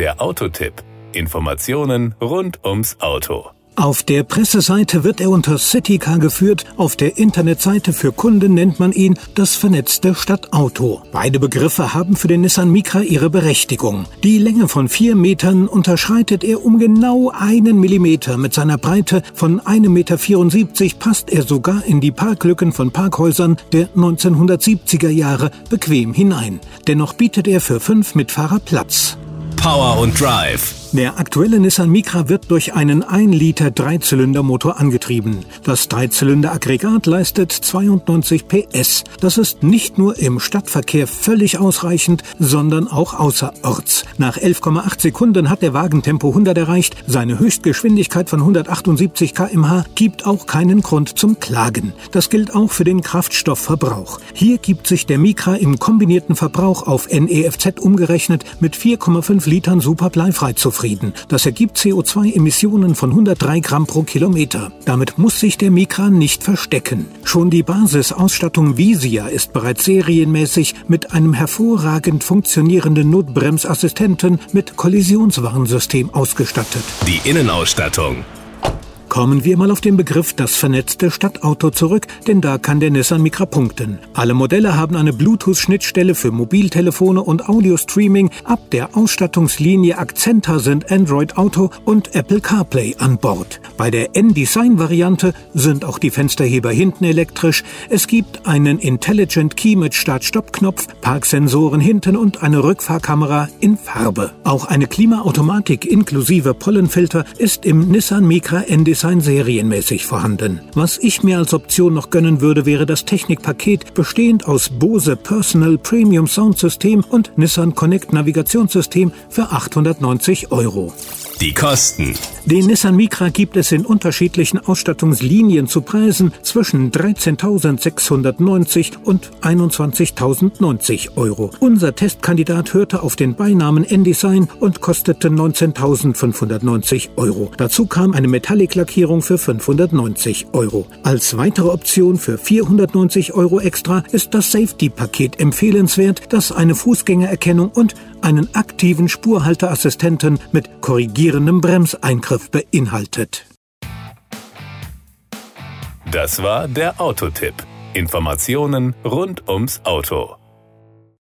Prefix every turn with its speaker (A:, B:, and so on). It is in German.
A: Der Autotipp. Informationen rund ums Auto.
B: Auf der Presseseite wird er unter Citycar geführt, auf der Internetseite für Kunden nennt man ihn das vernetzte Stadtauto. Beide Begriffe haben für den Nissan Micra ihre Berechtigung. Die Länge von vier Metern unterschreitet er um genau einen Millimeter. Mit seiner Breite von 1,74 Meter passt er sogar in die Parklücken von Parkhäusern der 1970er Jahre bequem hinein. Dennoch bietet er für fünf Mitfahrer Platz.
A: Power und Drive
B: der aktuelle Nissan Micra wird durch einen 1 Liter Dreizylindermotor angetrieben. Das Dreizylinder-Aggregat leistet 92 PS. Das ist nicht nur im Stadtverkehr völlig ausreichend, sondern auch außerorts. Nach 11,8 Sekunden hat der Wagen Tempo 100 erreicht. Seine Höchstgeschwindigkeit von 178 km/h gibt auch keinen Grund zum Klagen. Das gilt auch für den Kraftstoffverbrauch. Hier gibt sich der Micra im kombinierten Verbrauch auf NEFZ umgerechnet mit 4,5 Litern super bleifrei zufrieden. Das ergibt CO2-Emissionen von 103 Gramm pro Kilometer. Damit muss sich der Micra nicht verstecken. Schon die Basisausstattung Visia ist bereits serienmäßig mit einem hervorragend funktionierenden Notbremsassistenten mit Kollisionswarnsystem ausgestattet.
A: Die Innenausstattung
B: Kommen wir mal auf den Begriff das vernetzte Stadtauto zurück, denn da kann der Nissan Micra punkten. Alle Modelle haben eine Bluetooth-Schnittstelle für Mobiltelefone und Audio-Streaming. Ab der Ausstattungslinie Accenta sind Android Auto und Apple CarPlay an Bord. Bei der N-Design-Variante sind auch die Fensterheber hinten elektrisch. Es gibt einen Intelligent Key mit Start-Stopp-Knopf, Parksensoren hinten und eine Rückfahrkamera in Farbe. Auch eine Klimaautomatik inklusive Pollenfilter ist im Nissan Micra N-Design Design serienmäßig vorhanden. Was ich mir als Option noch gönnen würde, wäre das Technikpaket bestehend aus Bose Personal Premium Soundsystem und Nissan Connect Navigationssystem für 890 Euro.
A: Die Kosten.
B: Den Nissan Micra gibt es in unterschiedlichen Ausstattungslinien zu Preisen zwischen 13.690 und 21.090 Euro. Unser Testkandidat hörte auf den Beinamen N-Design und kostete 19.590 Euro. Dazu kam eine Metallic-Lackierung für 590 Euro. Als weitere Option für 490 Euro extra ist das Safety-Paket empfehlenswert, das eine Fußgängererkennung und einen aktiven Spurhalteassistenten mit korrigierendem Bremseingriff beinhaltet.
A: Das war der Autotipp. Informationen rund ums Auto.